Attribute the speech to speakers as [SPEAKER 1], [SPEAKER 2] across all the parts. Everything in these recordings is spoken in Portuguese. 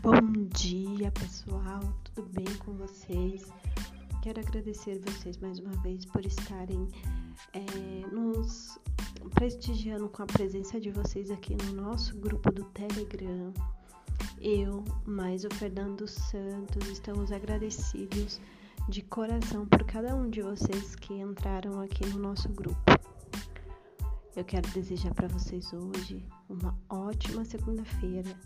[SPEAKER 1] Bom dia, pessoal. Tudo bem com vocês? Quero agradecer vocês mais uma vez por estarem é, nos prestigiando com a presença de vocês aqui no nosso grupo do Telegram. Eu, mais o Fernando Santos, estamos agradecidos de coração por cada um de vocês que entraram aqui no nosso grupo. Eu quero desejar para vocês hoje uma ótima segunda-feira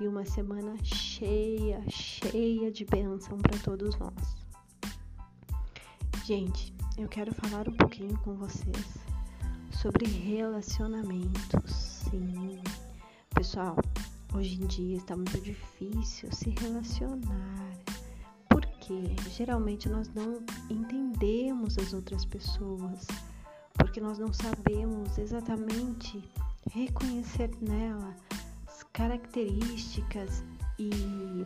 [SPEAKER 1] e uma semana cheia, cheia de bênção para todos nós. Gente, eu quero falar um pouquinho com vocês sobre relacionamentos. Sim, pessoal, hoje em dia está muito difícil se relacionar. Porque geralmente nós não entendemos as outras pessoas, porque nós não sabemos exatamente reconhecer nela características e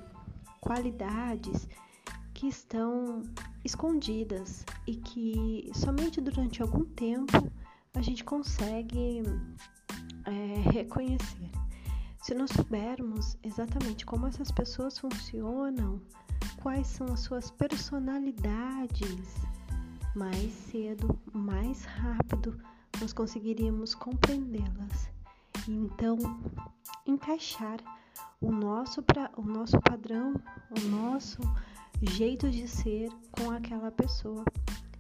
[SPEAKER 1] qualidades que estão escondidas e que somente durante algum tempo a gente consegue é, reconhecer. Se nós soubermos exatamente como essas pessoas funcionam, quais são as suas personalidades, mais cedo, mais rápido nós conseguiríamos compreendê-las. Então, encaixar o nosso, pra, o nosso padrão, o nosso jeito de ser com aquela pessoa.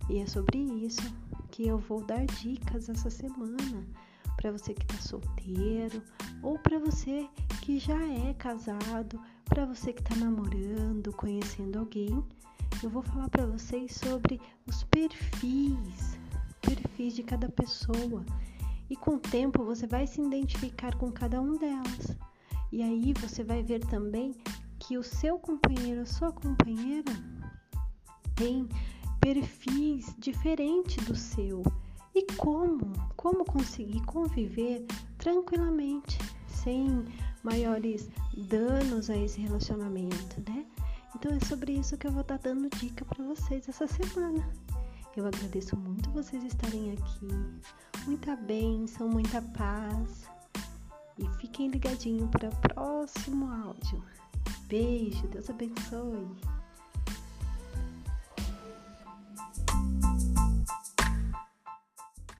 [SPEAKER 1] E é sobre isso que eu vou dar dicas essa semana para você que está solteiro ou para você que já é casado, para você que está namorando, conhecendo alguém. Eu vou falar para vocês sobre os perfis, perfis de cada pessoa e com o tempo você vai se identificar com cada um delas. E aí você vai ver também que o seu companheiro, a sua companheira tem perfis diferentes do seu. E como? Como conseguir conviver tranquilamente, sem maiores danos a esse relacionamento, né? Então é sobre isso que eu vou estar dando dica para vocês essa semana. Eu agradeço muito vocês estarem aqui. Muita bênção, muita paz. E fiquem ligadinhos para o próximo áudio. Beijo, Deus abençoe.